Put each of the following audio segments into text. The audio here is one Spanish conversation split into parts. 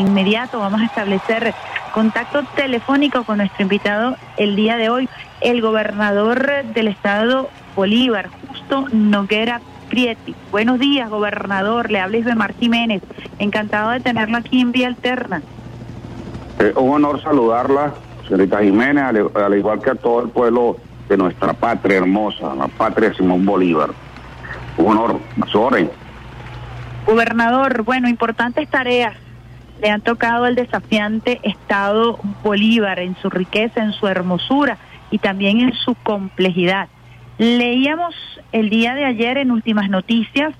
Inmediato vamos a establecer contacto telefónico con nuestro invitado el día de hoy, el gobernador del estado Bolívar, Justo Noguera Prieti. Buenos días, gobernador. Le habla Isabel Martí Jiménez. Encantado de tenerlo aquí en Vía Alterna. Eh, un honor saludarla, señorita Jiménez, al, igual que a todo el pueblo de nuestra patria hermosa, la patria Simón Bolívar. Un honor, Soren. Gobernador, bueno, importantes tareas le han tocado el desafiante Estado Bolívar en su riqueza, en su hermosura y también en su complejidad. Leíamos el día de ayer en Últimas Noticias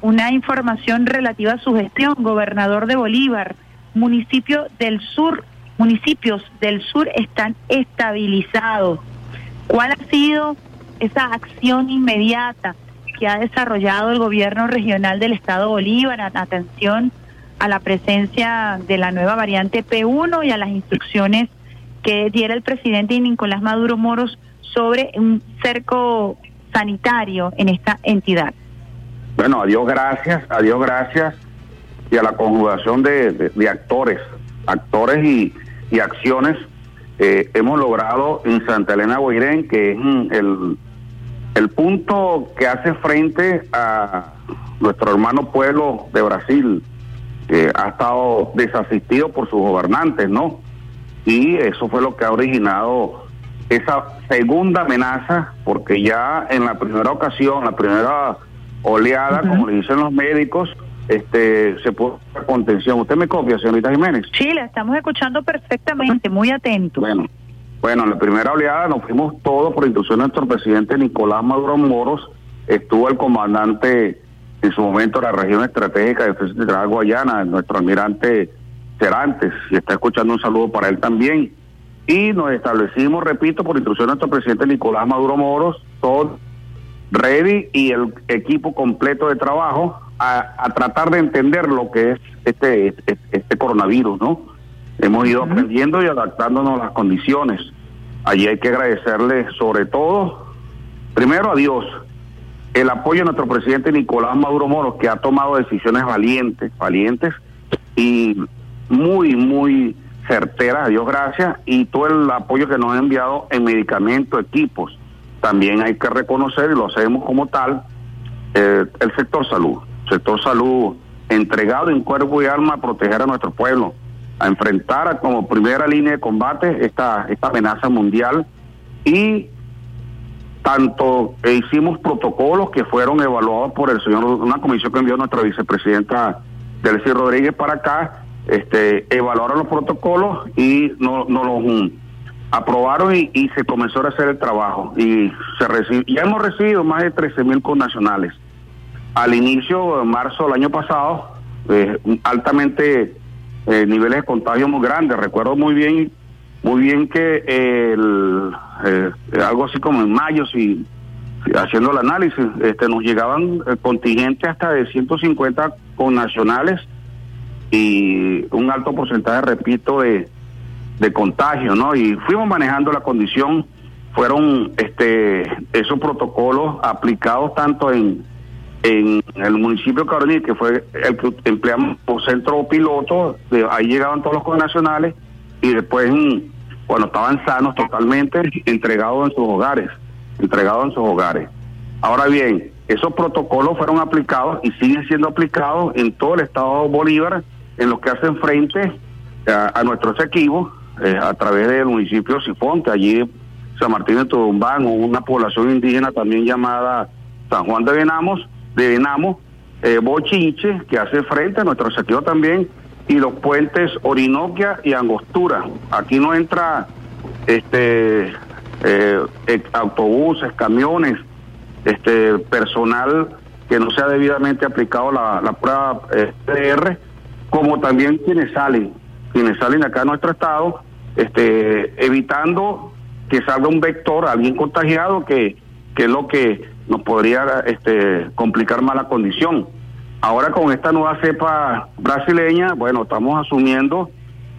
una información relativa a su gestión, gobernador de Bolívar, municipio del sur, municipios del sur están estabilizados. ¿Cuál ha sido esa acción inmediata que ha desarrollado el gobierno regional del estado Bolívar? Atención a la presencia de la nueva variante P1 y a las instrucciones que diera el presidente Nicolás Maduro Moros sobre un cerco sanitario en esta entidad. Bueno, a Dios gracias, a Dios gracias y a la conjugación de, actores, actores y, acciones, eh, hemos logrado en Santa Elena Boirén, que es el, el punto que hace frente a nuestro hermano pueblo de Brasil, ha estado desasistido por sus gobernantes, ¿no? Y eso fue lo que ha originado esa segunda amenaza, porque ya en la primera ocasión, la primera oleada, como le dicen los médicos, este se puso contención. ¿Usted me copia, señorita Jiménez? Sí, la estamos escuchando perfectamente, muy atento. Bueno, bueno, en la primera oleada nos fuimos todos por instrucción de nuestro presidente Nicolás Maduro Moros, estuvo el comandante en su momento la región estratégica de Central Guayana, nuestro almirante Cerantes, y está escuchando un saludo para él también. Y nos establecimos, repito, por instrucción de nuestro presidente Nicolás Maduro Moros, todo ready y el equipo completo de trabajo a, tratar de entender lo que es este, este, este coronavirus, ¿no? Hemos ido aprendiendo y adaptándonos a las condiciones. Allí hay que agradecerle sobre todo, primero a Dios, el apoyo de nuestro presidente Nicolás Maduro Moro, que ha tomado decisiones valientes, valientes y muy, muy certeras, a Dios gracias, y todo el apoyo que nos ha enviado en medicamentos, equipos. También hay que reconocer, y lo hacemos como tal, eh, el sector salud. Sector salud entregado en cuerpo y alma a proteger a nuestro pueblo, a enfrentar como primera línea de combate esta, esta amenaza mundial y tanto hicimos protocolos que fueron evaluados por el señor, una comisión que envió nuestra vicepresidenta Delcy Rodríguez para acá, este, evaluaron los protocolos y no, no los mm, aprobaron y, se comenzó a hacer el trabajo. Y se ya hemos recibido más de 13 mil connacionales. Al inicio de marzo del año pasado, eh, altamente eh, niveles de contagio muy grandes. Recuerdo muy bien muy bien que el, eh, algo así como en mayo, si, haciendo el análisis, este, nos llegaban contingentes hasta de 150 connacionales y un alto porcentaje, repito, de, de contagio, ¿no? Y fuimos manejando la condición, fueron este esos protocolos aplicados tanto en en el municipio de Carolina, que fue el que empleamos por centro piloto, de ahí llegaban todos los connacionales y después cuando estaban sanos totalmente entregados en sus hogares, entregados en sus hogares. Ahora bien, esos protocolos fueron aplicados y siguen siendo aplicados en todo el estado Bolívar, en los que hacen frente a, nuestros equipos eh, a través del municipio de Sifonte, allí San Martín de Tudumbán, o una población indígena también llamada San Juan de Venamos, de Venamos, eh, Bochinche, que hace frente a nuestro equipos también y los puentes Orinoquia y Angostura. Aquí no entra este eh, autobuses, camiones, este personal que no sea debidamente aplicado la, prueba PR, como también quienes salen, quienes salen acá a nuestro estado, este evitando que salga un vector, alguien contagiado, que, que es lo que nos podría este, complicar más la condición. Ahora con esta nueva cepa brasileña, bueno, estamos asumiendo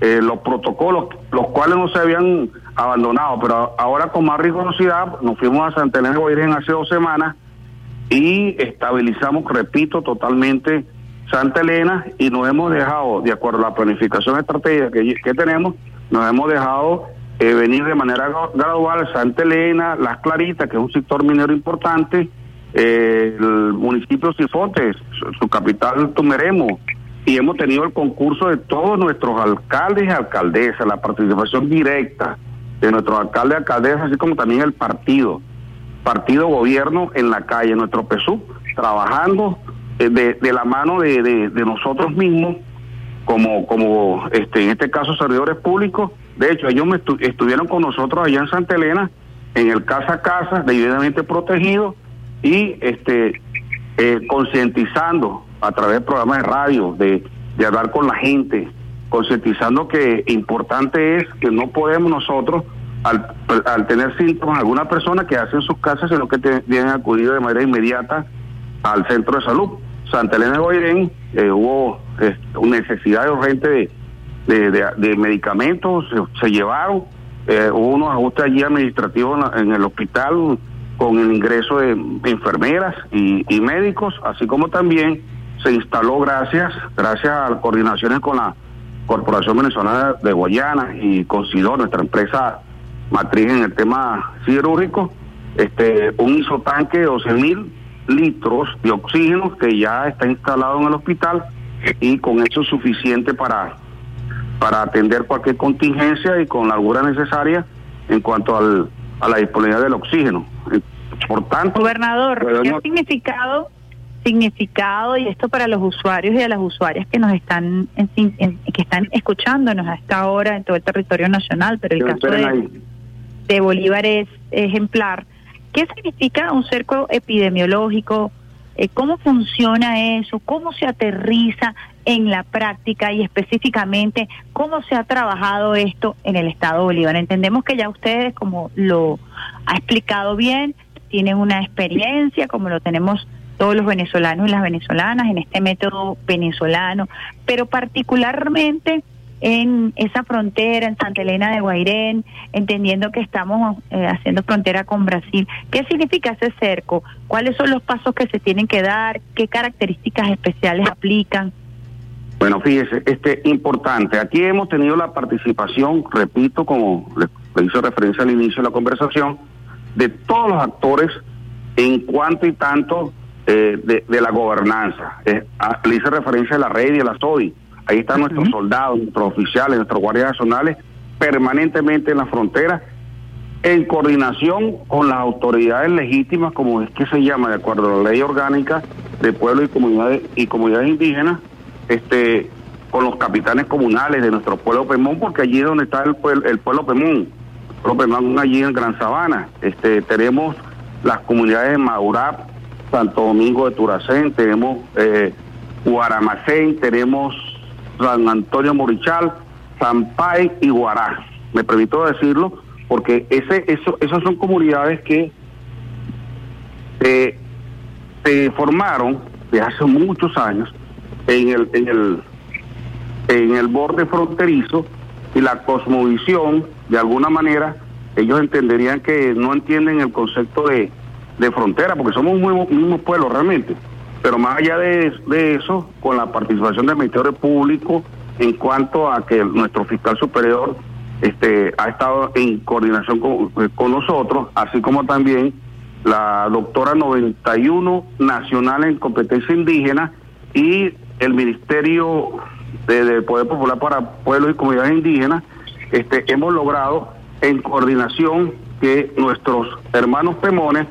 eh, los protocolos, los cuales no se habían abandonado, pero ahora con más rigurosidad nos fuimos a Santa Elena de hace dos semanas y estabilizamos, repito, totalmente Santa Elena y nos hemos dejado, de acuerdo a la planificación estratégica que, que tenemos, nos hemos dejado eh, venir de manera gradual Santa Elena, Las Claritas, que es un sector minero importante, el municipio Sifontes, su, capital Tumeremo, y hemos tenido el concurso de todos nuestros alcaldes y alcaldesas, la participación directa de nuestros alcaldes y alcaldesas, así como también el partido, partido gobierno en la calle, nuestro PSU, trabajando eh, de, la mano de, de, nosotros mismos, como, como este, en este caso servidores públicos. De hecho, ellos me estuvieron con nosotros allá en Santa Elena, en el casa a casa, debidamente protegido, y este eh, concientizando a través de programas de radio, de, hablar con la gente, concientizando que importante es que no podemos nosotros, al, al tener síntomas, alguna persona que hace en sus casas, sino que tienen acudido de manera inmediata al centro de salud. Santa Elena de Guairén eh, hubo eh, necesidad urgente de, de, de, medicamentos, se, llevaron, eh, hubo unos ajustes allí administrativos en, el hospital con el ingreso de enfermeras y, y médicos, así como también se instaló gracias, gracias a coordinaciones con la Corporación Venezolana de Guayana y con SIDO, nuestra empresa matriz en el tema siderúrgico, este, un isotanque de 12 mil litros de oxígeno que ya está instalado en el hospital y con eso es suficiente para, para atender cualquier contingencia y con la altura necesaria en cuanto al, a la disponibilidad del oxígeno. Por tanto, gobernador, ¿qué significado significado y esto para los usuarios y a las usuarias que nos están que están escuchándonos a esta hora en todo el territorio nacional, pero el caso de, de Bolívar es ejemplar. ¿Qué significa un cerco epidemiológico? Eh, ¿Cómo funciona eso? ¿Cómo se aterriza en la práctica y específicamente cómo se ha trabajado esto en el Estado Bolívar? Entendemos que ya ustedes, como lo ha explicado bien, tienen una experiencia, como lo tenemos todos los venezolanos y las venezolanas en este método venezolano, pero particularmente en esa frontera, en Santa Elena de Guairén, entendiendo que estamos eh, haciendo frontera con Brasil. ¿Qué significa ese cerco? ¿Cuáles son los pasos que se tienen que dar? ¿Qué características especiales aplican? Bueno, fíjese, este importante. Aquí hemos tenido la participación, repito, como le, hice referencia al inicio de la conversación, de todos los actores en cuanto y tanto eh, de, la gobernanza. Eh, le hice referencia a la red y a la SODI Ahí están nuestros soldados, nuestros oficiales, nuestros guardias nacionales permanentemente en la frontera en coordinación con las autoridades legítimas, como es que se llama, de acuerdo a la ley orgánica de pueblos y comunidades y comunidades indígenas, este, con los capitanes comunales de nuestro pueblo Pemón, porque allí es donde está el, pueblo, el pueblo Pemón, pueblo Pemón allí en Gran Sabana. Este, tenemos las comunidades de Maurap, Santo Domingo de Turacén, tenemos eh, Guaramacén, tenemos San Antonio Morichal, Zampay y Guará. Me permito decirlo porque ese, eso, esas son comunidades que se formaron de hace muchos años en el, en el, en el borde fronterizo y la cosmovisión, de alguna manera, ellos entenderían que no entienden el concepto de, de frontera, porque somos un mismo pueblo realmente. Pero más allá de, eso, con la participación del Ministerio Público, en cuanto a que nuestro fiscal superior este, ha estado en coordinación con, con nosotros, así como también la doctora 91 Nacional en Competencia Indígena y el Ministerio del Poder Popular para Pueblos y Comunidades Indígenas, este, hemos logrado en coordinación que nuestros hermanos pemones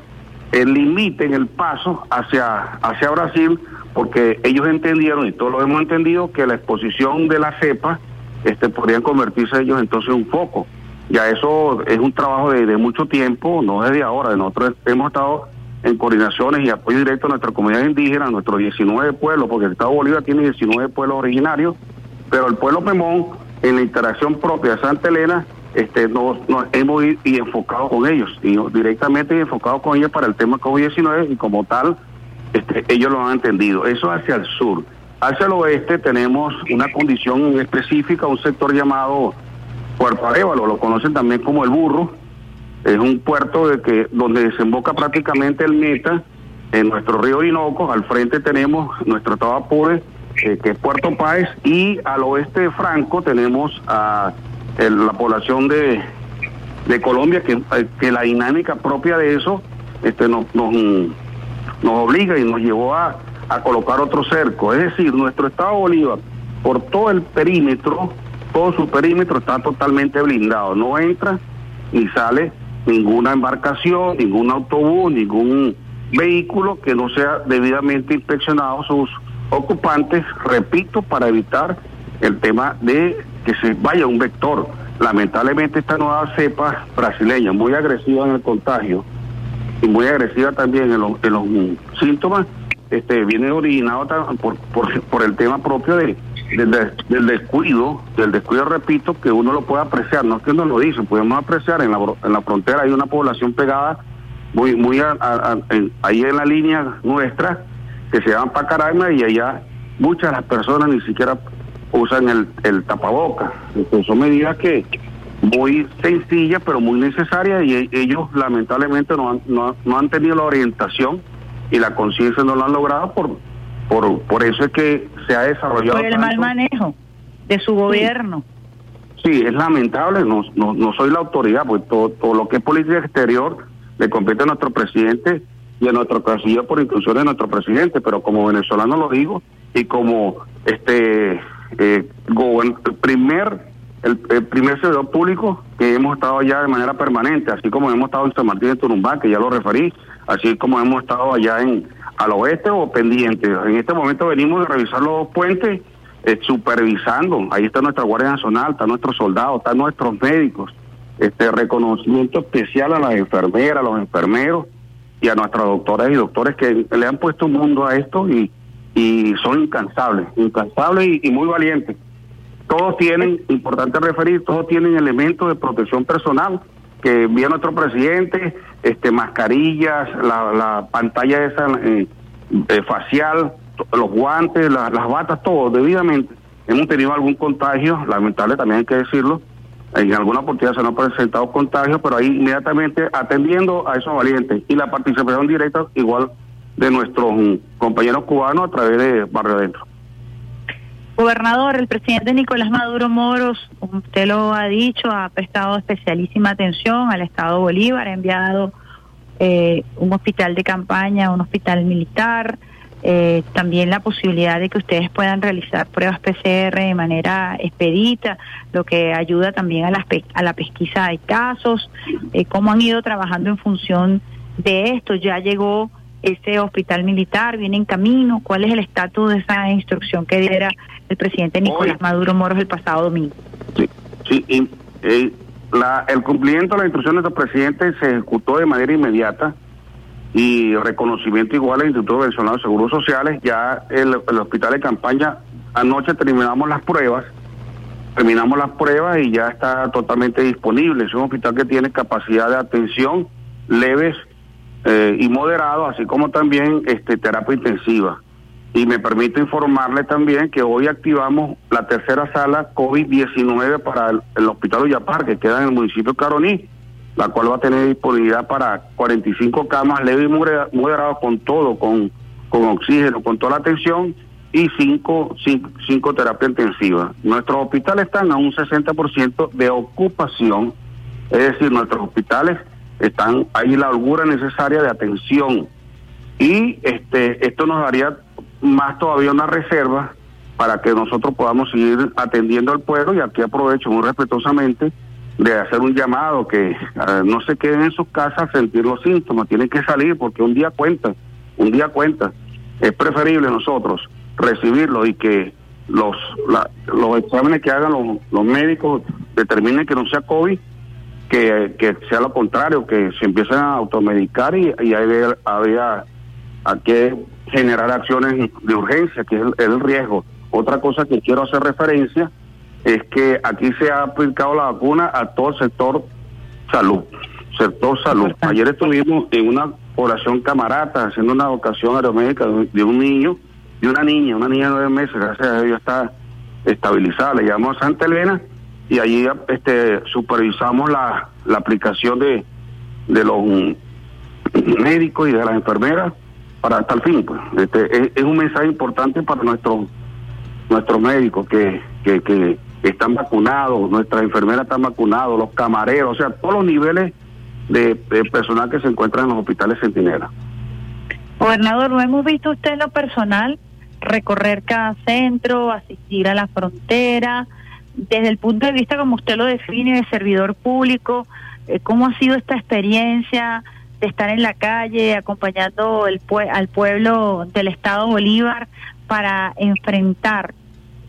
eh, limiten el paso hacia, hacia Brasil, porque ellos entendieron, y todos lo hemos entendido, que la exposición de la cepa este, podrían convertirse ellos entonces en un foco. Ya eso es un trabajo de, de mucho tiempo, no desde ahora. Nosotros hemos estado en coordinaciones y apoyo directo a nuestra comunidad indígena, a nuestros 19 pueblos, porque el Estado de Bolívar tiene 19 pueblos originarios, pero el pueblo Pemón, en la interacción propia de Santa Elena, este, nos, hemos ido y enfocado con ellos, y directamente enfocado con ellos para el tema COVID-19 y como tal, este, ellos lo han entendido. Eso hacia el sur. Hacia el oeste tenemos una condición específica, un sector llamado Puerto lo conocen también como el burro. Es un puerto de que donde desemboca prácticamente el meta en nuestro río Orinoco. Al frente tenemos nuestro estado Apure, que es Puerto Páez, y al oeste de Franco tenemos a la población de, de Colombia, que, que la dinámica propia de eso este, nos, nos, nos obliga y nos llevó a, a colocar otro cerco. Es decir, nuestro Estado Bolívar, por todo el perímetro, todo su perímetro está totalmente blindado. No entra ni sale ninguna embarcación, ningún autobús, ningún vehículo que no sea debidamente inspeccionado sus ocupantes, repito, para evitar el tema de que se vaya un vector. Lamentablemente esta nueva cepa brasileña, muy agresiva en el contagio y muy agresiva también en los, síntomas, este, viene originado por, por, por el tema propio de, del, descuido, del descuido, repito, que uno lo puede apreciar, no es que uno lo dice, podemos apreciar, en la, en la frontera hay una población pegada muy muy ahí en la línea nuestra, que se llama Pacaraima, y allá muchas de las personas ni siquiera usan el, el tapaboca. Entonces son medidas que muy sencillas, pero muy necesarias, y ellos lamentablemente no han, no, no han tenido la orientación y la conciencia no lo han logrado por, por, por eso es que se ha desarrollado. Por el mal manejo de su gobierno. Sí, es lamentable, no, no, no soy la autoridad, pues todo, todo lo que es política exterior le compete a nuestro presidente y a nuestro canciller por inclusión de nuestro presidente, pero como venezolano lo digo y como este eh, primer el, primer servidor público que hemos estado allá de manera permanente, así como hemos estado en San Martín de Turumbá, que ya lo referí, así como hemos estado allá en al oeste o pendiente. En este momento venimos de revisar los puentes, eh, supervisando. Ahí está nuestra Guardia Nacional, está nuestros soldados, están nuestros médicos. Este reconocimiento especial a las enfermeras, a los enfermeros y a nuestras doctoras y doctores que le han puesto un mundo a esto y, y son incansables, incansables y muy valientes. Todos tienen, importante referir, todos tienen elementos de protección personal que vía nuestro presidente, este mascarillas, la, la pantalla esa eh, eh, facial, los guantes, las batas, todo debidamente. Hemos tenido algún contagio, lamentable también hay que decirlo. En alguna oportunidad se nos han presentado contagios, pero ahí inmediatamente atendiendo a esos valientes. Y la participación directa igual de nuestros mm, compañeros cubanos a través de Barrio Adentro. Gobernador, el presidente Nicolás Maduro Moros, usted lo ha dicho, ha prestado especialísima atención al Estado Bolívar, ha enviado eh, un hospital de campaña, un hospital militar, eh, también la posibilidad de que ustedes puedan realizar pruebas PCR de manera expedita, lo que ayuda también a la, a la pesquisa de casos, eh, cómo han ido trabajando en función de esto, ya llegó ese hospital militar, viene en camino, cuál es el estatus de esa instrucción que diera el presidente Nicolás Maduro Moros el pasado domingo. Sí, sí eh, la, el cumplimiento de la instrucción de nuestro presidente se ejecutó de manera inmediata y reconocimiento igual al Instituto Venezolano de Seguros Sociales. Ya el, el hospital de campaña, anoche terminamos las pruebas, terminamos las pruebas y ya está totalmente disponible. Es un hospital que tiene capacidad de atención leves eh, y moderado, así como también este terapia intensiva. Y me permito informarle también que hoy activamos la tercera sala COVID-19 para el, Hospital Ullapar, que queda en el municipio de Caroní, la cual va a tener disponibilidad para 45 camas leve y moderado con todo, con, con oxígeno, con toda la atención y cinco, cinco, cinco terapias intensivas. Nuestros hospitales están a un 60% de ocupación, es decir, nuestros hospitales están ahí la holgura necesaria de atención y este esto nos daría más todavía una reserva para que nosotros podamos seguir atendiendo al pueblo y aquí aprovecho muy respetuosamente de hacer un llamado que no se queden en sus casas a sentir los síntomas, tienen que salir porque un día cuenta, un día cuenta. Es preferible nosotros recibirlo y que los los exámenes que hagan los, los médicos determinen que no sea COVID que, que sea lo contrario, que se empiecen a automedicar y, y había, había a que generar acciones de urgencia, que es el, riesgo. Otra cosa que quiero hacer referencia es que aquí se ha aplicado la vacuna a todo el sector salud, sector salud. Ayer estuvimos en una población camarata haciendo una vocación aeromédica de un niño, de una niña, una niña de nueve meses, gracias a Dios está estabilizada, le llamamos Santa Elena y allí este supervisamos la, la aplicación de, de los médicos y de las enfermeras para hasta el fin. Pues. Este, es, un mensaje importante para nuestros nuestros médicos que, que, están vacunados, nuestras enfermeras están vacunados, los camareros, o sea, todos los niveles de, personal que se encuentran en los hospitales Centinela. Gobernador, ¿no hemos visto usted lo personal recorrer cada centro, asistir a la frontera? Desde el punto de vista, como usted lo define, de servidor público, eh, ¿cómo ha sido esta experiencia de estar en la calle acompañando el al pueblo del Estado Bolívar para enfrentar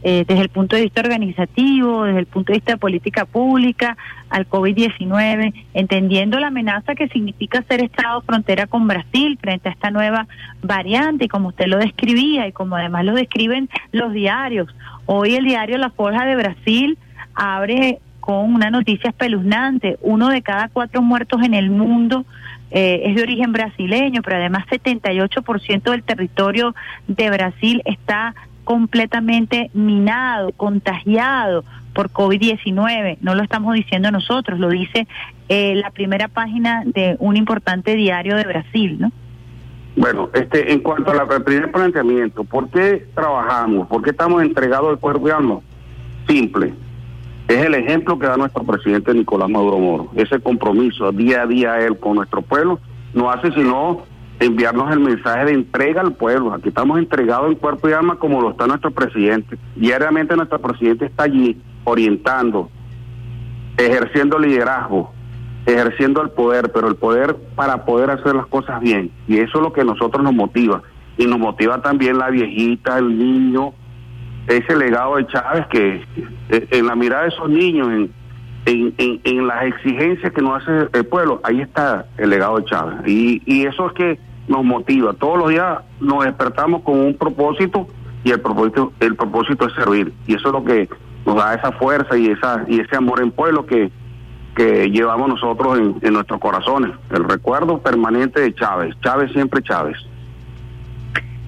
eh, desde el punto de vista organizativo, desde el punto de vista de política pública, al COVID-19, entendiendo la amenaza que significa ser Estado frontera con Brasil frente a esta nueva variante, y como usted lo describía y como además lo describen los diarios. Hoy el diario La Forja de Brasil abre con una noticia espeluznante. Uno de cada cuatro muertos en el mundo eh, es de origen brasileño, pero además 78% del territorio de Brasil está completamente minado, contagiado por COVID-19. No lo estamos diciendo nosotros, lo dice eh, la primera página de un importante diario de Brasil, ¿no? Bueno, este, en cuanto al primer planteamiento, ¿por qué trabajamos? ¿Por qué estamos entregados al cuerpo y alma? Simple. Es el ejemplo que da nuestro presidente Nicolás Maduro Moro. Ese compromiso día a día él con nuestro pueblo no hace sino enviarnos el mensaje de entrega al pueblo. Aquí estamos entregados en cuerpo y alma como lo está nuestro presidente. Diariamente nuestro presidente está allí orientando, ejerciendo liderazgo, ejerciendo el poder, pero el poder para poder hacer las cosas bien. Y eso es lo que a nosotros nos motiva. Y nos motiva también la viejita, el niño, ese legado de Chávez que eh, en la mirada de esos niños, en en, en, las exigencias que nos hace el pueblo, ahí está el legado de Chávez. Y, y eso es que nos motiva. Todos los días nos despertamos con un propósito y el propósito, el propósito es servir. Y eso es lo que nos da esa fuerza y esa y ese amor en pueblo que, que llevamos nosotros en, en nuestros corazones. El recuerdo permanente de Chávez. Chávez siempre Chávez.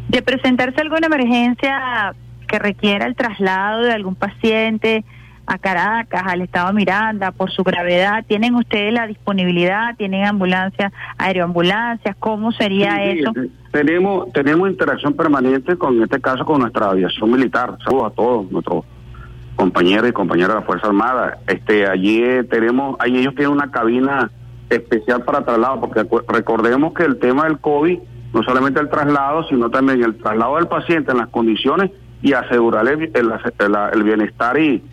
De presentarse alguna emergencia que requiera el traslado de algún paciente, a Caracas, al estado Miranda, por su gravedad. ¿Tienen ustedes la disponibilidad? ¿Tienen ambulancias, aeroambulancias? ¿Cómo sería eso? Tenemos, tenemos interacción permanente con, en este caso, con nuestra aviación militar. Saludos a todos nuestros compañeros y compañeras de la Fuerza Armada. Este, allí eh, tenemos, ahí ellos tienen una cabina especial para traslado, porque recordemos que el tema del COVID, no solamente el traslado, sino también el traslado del paciente en las condiciones y asegurar el bienestar y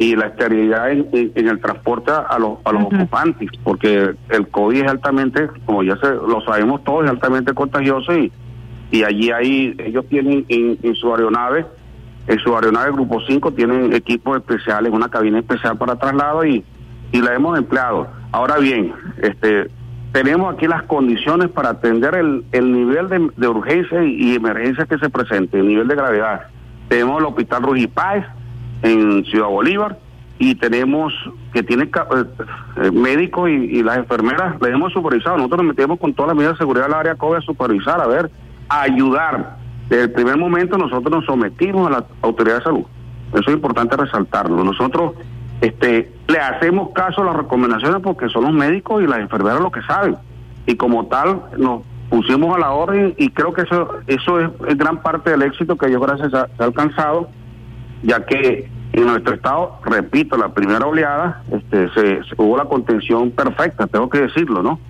y la esterilidad en, el transporte a los, a los ocupantes, porque el COVID es altamente, como ya se, lo sabemos todos, es altamente contagioso y, y allí hay, ellos tienen en, su aeronave, en su aeronave Grupo 5 tienen equipos especiales, una cabina especial para traslado y, y la hemos empleado. Ahora bien, este tenemos aquí las condiciones para atender el, el nivel de, de urgencia y, emergencia que se presente, el nivel de gravedad. Tenemos el Hospital Rugipáez, en Ciudad Bolívar y tenemos que tiene eh, eh, médicos y, las enfermeras les hemos supervisado. Nosotros nos metemos con todas las medidas de seguridad del área COVID a supervisar, a ver, a ayudar. Desde el primer momento nosotros nos sometimos a la autoridad de salud. Eso es importante resaltarlo. Nosotros este, le hacemos caso a las recomendaciones porque son los médicos y las enfermeras los que saben. Y como tal nos pusimos a la orden y creo que eso, eso es, gran parte del éxito que yo gracias se ha alcanzado ya que en nuestro estado, repito, la primera oleada, este, se, hubo la contención perfecta, tengo que decirlo, ¿no?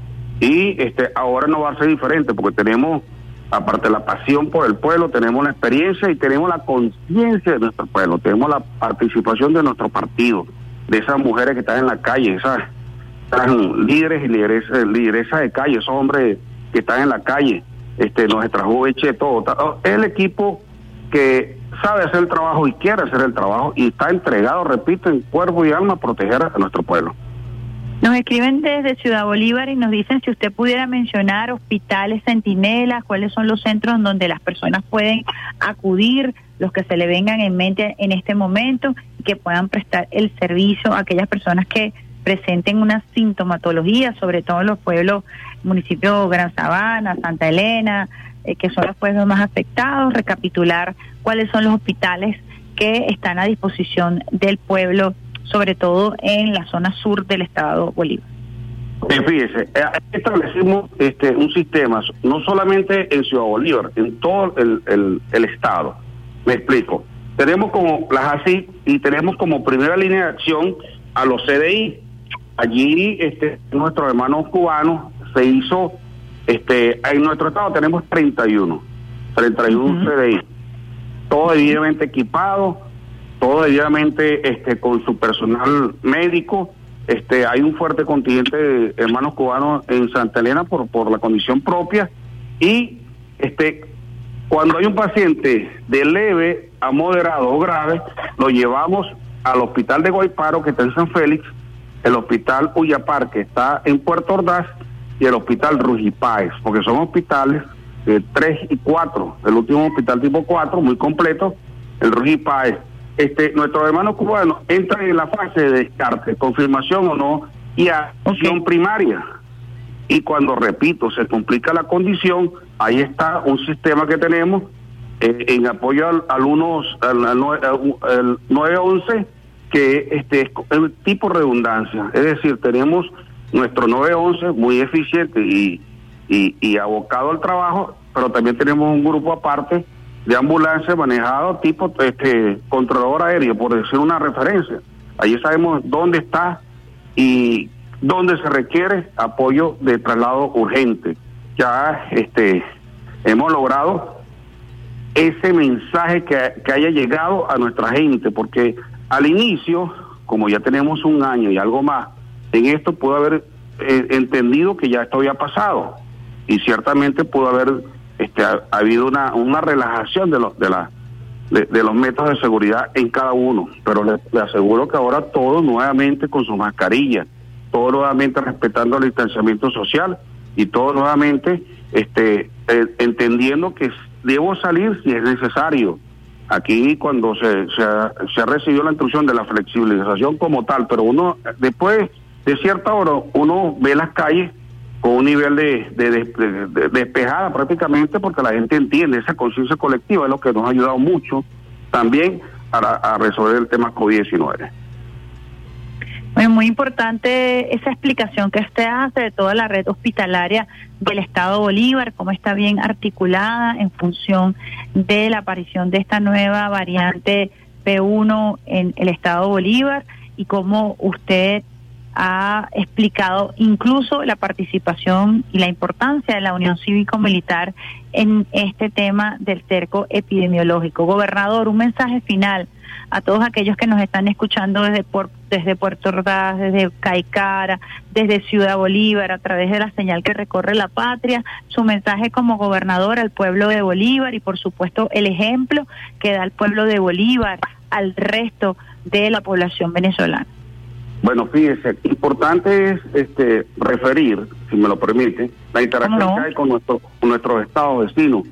Y este, ahora no va a ser diferente, porque tenemos, aparte de la pasión por el pueblo, tenemos la experiencia y tenemos la conciencia de nuestro pueblo, tenemos la participación de nuestro partido, de esas mujeres que están en la calle, esas, líderes y lideresas, lideresa de calle, esos hombres que están en la calle, este, nuestra juventud, todo. El equipo que sabe hacer el trabajo y quiere hacer el trabajo y está entregado, repito, en cuerpo y alma a proteger a nuestro pueblo. Nos escriben desde Ciudad Bolívar y nos dicen si usted pudiera mencionar hospitales centinelas, cuáles son los centros donde las personas pueden acudir, los que se le vengan en mente en este momento y que puedan prestar el servicio a aquellas personas que presenten una sintomatología, sobre todo en los pueblos, municipio Gran Sabana, Santa Elena, eh, que son los pueblos más afectados, recapitular cuáles son los hospitales que están a disposición del pueblo, sobre todo en la zona sur del estado Bolívar. fíjese, eh, establecimos este, un sistema, no solamente en Ciudad Bolívar, en todo el, el, estado. Me explico. tenemos como las ASI y tenemos como primera línea de acción a los CDI. Allí este, nuestros hermanos cubanos se hizo, este, en nuestro estado tenemos 31, 31 CDI, todo debidamente equipado, todo debidamente este, con su personal médico. Este, hay un fuerte contingente de hermanos cubanos en Santa Elena por, por la condición propia y este, cuando hay un paciente de leve a moderado o grave, lo llevamos al hospital de Guayparo, que está en San Félix, el hospital Uyapar, que está en Puerto Ordaz, y el hospital Rugipáez, porque son hospitales de 3 y 4. El último hospital tipo 4, muy completo, el Rugipáez. Este, nuestros hermanos cubanos entran en la fase de descarte, confirmación o no, y acción primaria. Y cuando, repito, se complica la condición, ahí está un sistema que tenemos eh, en apoyo al, al, unos, al, al, 911 que este es tipo redundancia. Es decir, tenemos nuestro 911 muy eficiente y, y, y, abocado al trabajo, pero también tenemos un grupo aparte de ambulancia manejado tipo este controlador aéreo, por decir una referencia. Allí sabemos dónde está y dónde se requiere apoyo de traslado urgente. Ya este hemos logrado ese mensaje que, que haya llegado a nuestra gente, porque al inicio, como ya tenemos un año y algo más, en esto pudo haber eh, entendido que ya esto había pasado y ciertamente pudo haber este, ha, habido una, una relajación de los de la de, los métodos de seguridad en cada uno, pero le, aseguro que ahora todo nuevamente con su mascarilla, todo nuevamente respetando el distanciamiento social y todo nuevamente este eh, entendiendo que debo salir si es necesario. Aquí cuando se, se, se recibió la instrucción de la flexibilización como tal, pero uno después de cierta hora uno ve las calles con un nivel de, de, despejada prácticamente porque la gente entiende esa conciencia colectiva es lo que nos ha ayudado mucho también a, a resolver el tema COVID-19. Bueno, muy importante esa explicación que usted hace de toda la red hospitalaria del Estado Bolívar, cómo está bien articulada en función de la aparición de esta nueva variante P1 en el Estado Bolívar y cómo usted ha explicado incluso la participación y la importancia de la Unión Cívico-Militar en este tema del cerco epidemiológico. Gobernador, un mensaje final a todos aquellos que nos están escuchando desde, desde Puerto Ordaz, desde Caicara, desde Ciudad Bolívar, a través de la señal que recorre la patria, su mensaje como gobernador al pueblo de Bolívar y por supuesto el ejemplo que da el pueblo de Bolívar al resto de la población venezolana. Bueno, fíjese, importante es este referir, si me lo permite, la interacción que hay con, nuestro, con nuestros estados vecinos,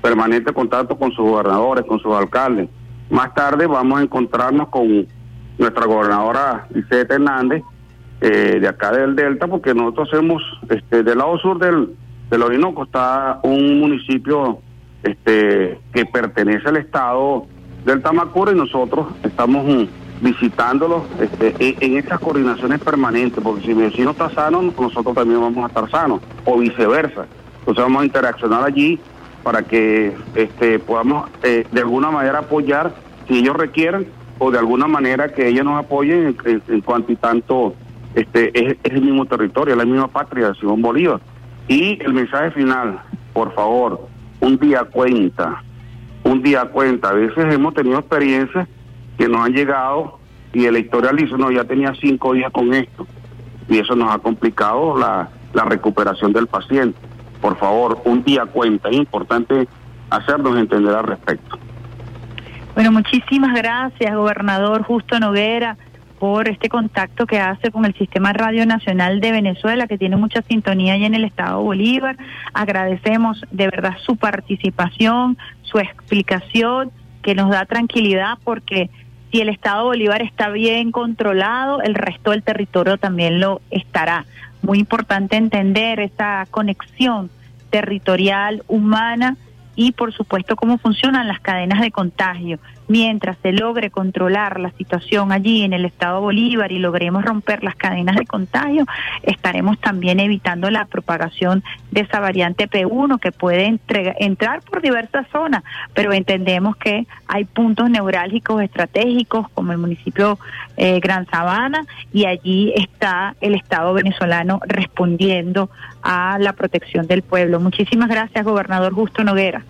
permanente contacto con sus gobernadores, con sus alcaldes, más tarde vamos a encontrarnos con nuestra gobernadora Lisette Hernández, eh, de acá del Delta, porque nosotros hacemos, este, del lado sur del, del Orinoco está un municipio este, que pertenece al estado del Tamacuro y nosotros estamos mm, visitándolos este, en, estas coordinaciones permanentes, porque si mi vecino está sano, nosotros también vamos a estar sanos, o viceversa. Entonces vamos a interaccionar allí para que este, podamos eh, de alguna manera apoyar si ellos requieren o de alguna manera que ellos nos apoyen en, cuanto y tanto este es, el mismo territorio, la misma patria de Simón Bolívar. Y el mensaje final, por favor, un día cuenta, un día cuenta. A veces hemos tenido experiencias que nos han llegado y el historial dice, no, ya tenía cinco días con esto. Y eso nos ha complicado la, la recuperación del paciente por favor, un día cuenta. Es importante hacernos entender al respecto. Bueno, muchísimas gracias, gobernador Justo Noguera, por este contacto que hace con el Sistema Radio Nacional de Venezuela, que tiene mucha sintonía allá en el Estado Bolívar. Agradecemos de verdad su participación, su explicación, que nos da tranquilidad porque si el Estado Bolívar está bien controlado, el resto del territorio también lo estará. Muy importante entender esa conexión territorial, humana y por supuesto cómo funcionan las cadenas de contagio. Mientras se logre controlar la situación allí en el estado Bolívar y logremos romper las cadenas de contagio, estaremos también evitando la propagación de esa variante P1 que puede entrar por diversas zonas, pero entendemos que hay puntos neurálgicos estratégicos como el municipio eh, Gran Sabana y allí está el Estado venezolano respondiendo a la protección del pueblo. Muchísimas gracias, gobernador Justo Noguera.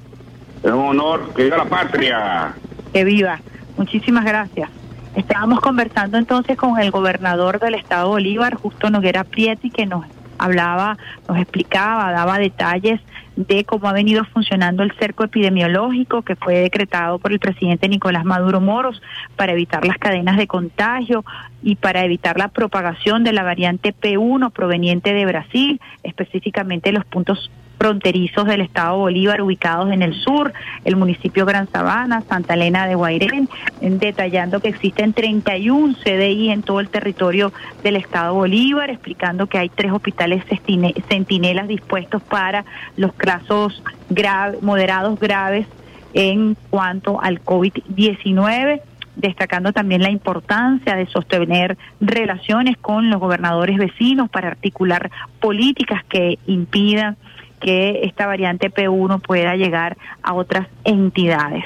Es un honor, que viva la patria. Que viva. Muchísimas gracias. Estábamos conversando entonces con el gobernador del estado Bolívar, Justo Noguera Prieti, que nos hablaba, nos explicaba, daba detalles de cómo ha venido funcionando el cerco epidemiológico que fue decretado por el presidente Nicolás Maduro Moros para evitar las cadenas de contagio y para evitar la propagación de la variante P1 proveniente de Brasil, específicamente los puntos fronterizos del estado Bolívar ubicados en el sur, el municipio Gran Sabana, Santa Elena de Guairén, detallando que existen 31 CDI en todo el territorio del estado Bolívar, explicando que hay tres hospitales centinelas dispuestos para los casos graves, moderados graves en cuanto al COVID-19 destacando también la importancia de sostener relaciones con los gobernadores vecinos para articular políticas que impidan que esta variante P1 pueda llegar a otras entidades.